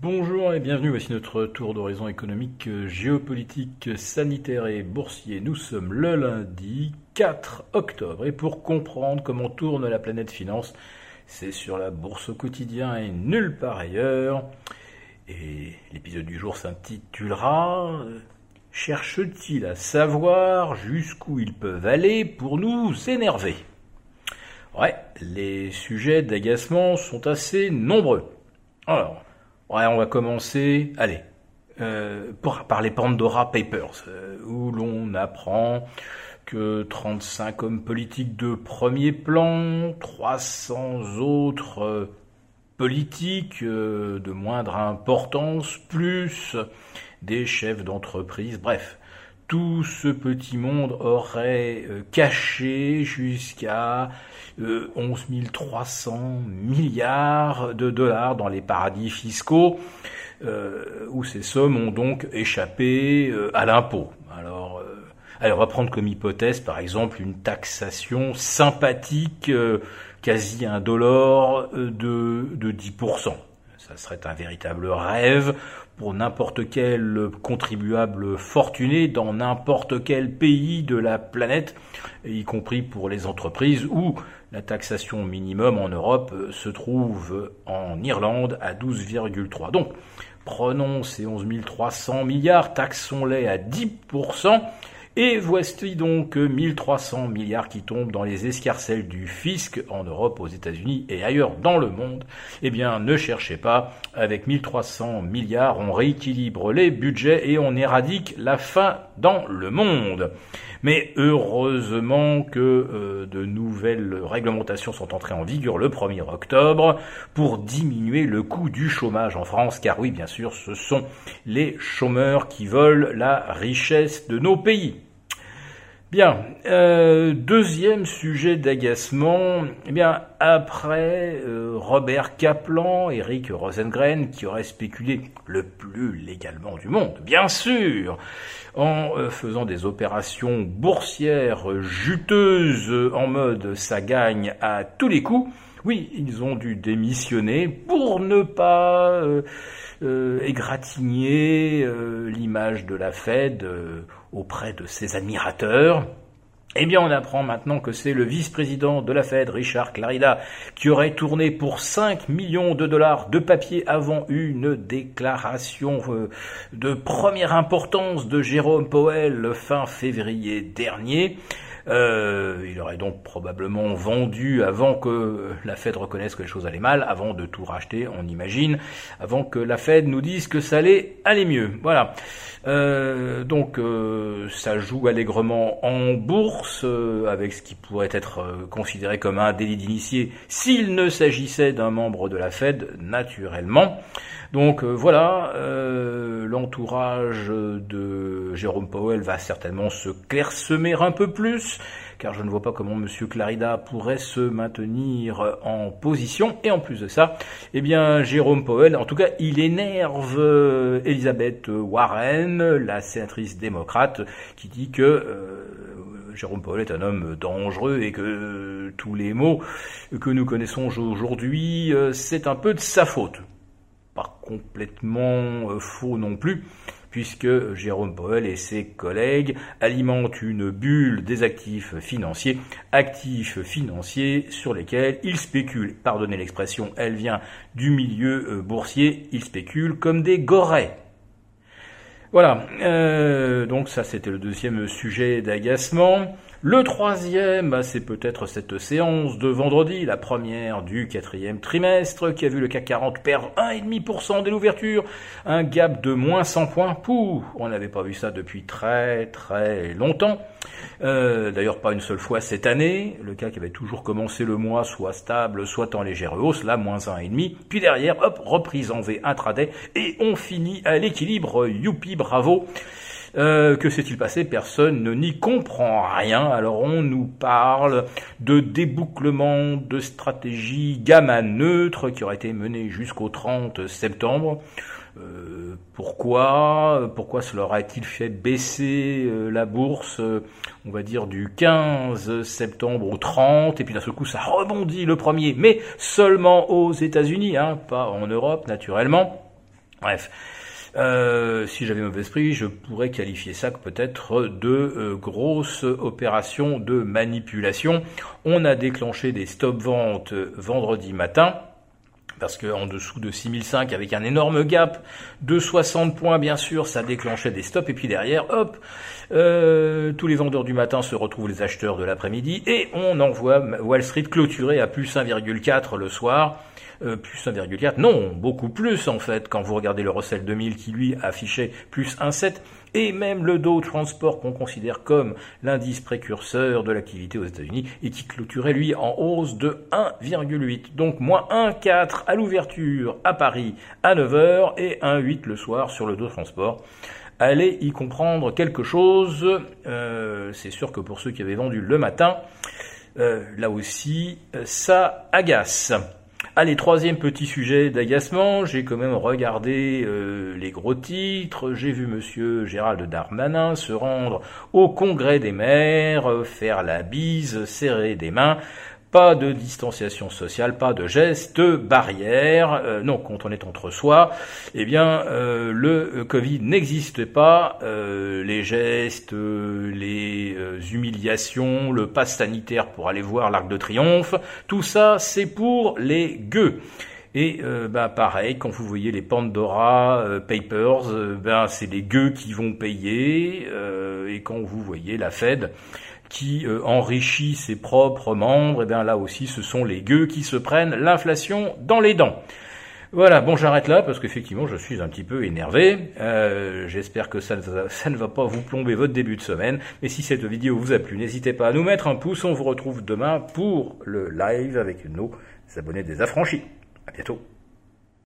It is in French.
Bonjour et bienvenue, voici notre tour d'horizon économique, géopolitique, sanitaire et boursier. Nous sommes le lundi 4 octobre et pour comprendre comment tourne la planète finance, c'est sur la bourse au quotidien et nulle part ailleurs. Et l'épisode du jour s'intitulera Cherche-t-il à savoir jusqu'où ils peuvent aller pour nous énerver? Ouais, les sujets d'agacement sont assez nombreux. Alors, Ouais, on va commencer, allez, euh, par les Pandora Papers, euh, où l'on apprend que 35 hommes politiques de premier plan, 300 autres euh, politiques de moindre importance, plus des chefs d'entreprise, bref, tout ce petit monde aurait euh, caché jusqu'à 11 euh, 300 milliards de dollars dans les paradis fiscaux, euh, où ces sommes ont donc échappé à l'impôt. Alors, alors, on va prendre comme hypothèse, par exemple, une taxation sympathique, quasi indolore, de, de 10%. Ça serait un véritable rêve pour n'importe quel contribuable fortuné dans n'importe quel pays de la planète, y compris pour les entreprises, où la taxation minimum en Europe se trouve en Irlande à 12,3. Donc, prenons ces 11 300 milliards, taxons-les à 10%, et voici donc 1300 milliards qui tombent dans les escarcelles du fisc en Europe, aux États-Unis et ailleurs dans le monde. Eh bien, ne cherchez pas. Avec 1300 milliards, on rééquilibre les budgets et on éradique la faim dans le monde. Mais heureusement que euh, de nouvelles réglementations sont entrées en vigueur le 1er octobre pour diminuer le coût du chômage en France, car oui, bien sûr, ce sont les chômeurs qui volent la richesse de nos pays. Bien, euh, deuxième sujet d'agacement, eh bien après euh, Robert Kaplan, Eric Rosengren, qui aurait spéculé le plus légalement du monde, bien sûr, en euh, faisant des opérations boursières juteuses en mode ça gagne à tous les coups, oui, ils ont dû démissionner pour ne pas euh, égratigner euh, l'image de la Fed euh, auprès de ses admirateurs. Eh bien, on apprend maintenant que c'est le vice-président de la Fed, Richard Clarida, qui aurait tourné pour 5 millions de dollars de papier avant une déclaration de première importance de Jérôme Powell fin février dernier. Euh, il aurait donc probablement vendu avant que la Fed reconnaisse que les choses allaient mal, avant de tout racheter, on imagine, avant que la Fed nous dise que ça allait aller mieux. Voilà. Euh, donc euh, ça joue allègrement en bourse avec ce qui pourrait être considéré comme un délit d'initié s'il ne s'agissait d'un membre de la Fed, naturellement. Donc voilà, l'entourage de Jérôme Powell va certainement se clairsemer un peu plus car je ne vois pas comment M. Clarida pourrait se maintenir en position. Et en plus de ça, eh bien, Jérôme Powell, en tout cas, il énerve euh, Elisabeth Warren, la sénatrice démocrate, qui dit que euh, Jérôme Powell est un homme dangereux et que tous les mots que nous connaissons aujourd'hui, euh, c'est un peu de sa faute. Complètement faux non plus, puisque Jérôme Powell et ses collègues alimentent une bulle des actifs financiers, actifs financiers sur lesquels ils spéculent. Pardonnez l'expression, elle vient du milieu euh, boursier, ils spéculent comme des gorets. Voilà, euh, donc ça c'était le deuxième sujet d'agacement. Le troisième, bah, c'est peut-être cette séance de vendredi, la première du quatrième trimestre, qui a vu le CAC 40 perdre 1,5% dès l'ouverture, un gap de moins 100 points. Pouh, on n'avait pas vu ça depuis très très longtemps. Euh, d'ailleurs, pas une seule fois cette année. Le CAC avait toujours commencé le mois soit stable, soit en légère hausse, là moins 1,5. Puis derrière, hop, reprise en V intraday, et on finit à l'équilibre. Youpi, bravo. Euh, que s'est-il passé? Personne ne n'y comprend rien. Alors on nous parle de débouclement de stratégie gamma neutre qui aurait été menée jusqu'au 30 septembre. Euh, pourquoi? Pourquoi cela aurait-il fait baisser euh, la bourse, on va dire, du 15 septembre au 30, et puis d'un seul coup ça rebondit le premier, mais seulement aux États-Unis, hein, pas en Europe naturellement. Bref. Euh, si j'avais mauvais esprit, je pourrais qualifier ça peut-être de euh, grosse opération de manipulation. On a déclenché des stop-ventes vendredi matin parce qu'en dessous de 6005 avec un énorme gap de 60 points bien sûr ça déclenchait des stops et puis derrière hop euh, tous les vendeurs du matin se retrouvent les acheteurs de l'après-midi et on envoie Wall Street clôturé à plus 1,4 le soir euh, plus 1,4, non, beaucoup plus en fait, quand vous regardez le Russell 2000 qui lui affichait plus 1,7, et même le Dow Transport qu'on considère comme l'indice précurseur de l'activité aux États-Unis, et qui clôturait lui en hausse de 1,8. Donc moins 1,4 à l'ouverture à Paris à 9h et 1,8 le soir sur le Dow Transport allez y comprendre quelque chose. Euh, c'est sûr que pour ceux qui avaient vendu le matin, euh, là aussi, ça agace. Allez, troisième petit sujet d'agacement, j'ai quand même regardé euh, les gros titres, j'ai vu monsieur Gérald Darmanin se rendre au congrès des maires, euh, faire la bise, serrer des mains pas de distanciation sociale, pas de gestes barrières. Euh, non, quand on est entre soi, eh bien, euh, le Covid n'existe pas. Euh, les gestes, les humiliations, le pass sanitaire pour aller voir l'Arc de Triomphe, tout ça, c'est pour les gueux. Et bah pareil, quand vous voyez les Pandora Papers, ben c'est les gueux qui vont payer. et quand vous voyez la Fed, qui euh, enrichit ses propres membres, et eh bien là aussi ce sont les gueux qui se prennent l'inflation dans les dents. Voilà, bon j'arrête là parce qu'effectivement je suis un petit peu énervé. Euh, J'espère que ça ne, ça va pas vous plomber votre début de semaine. Mais si cette vidéo vous a plu, n'hésitez pas à nous mettre un pouce. On vous retrouve demain pour le live avec nos abonnés des affranchis. À bientôt.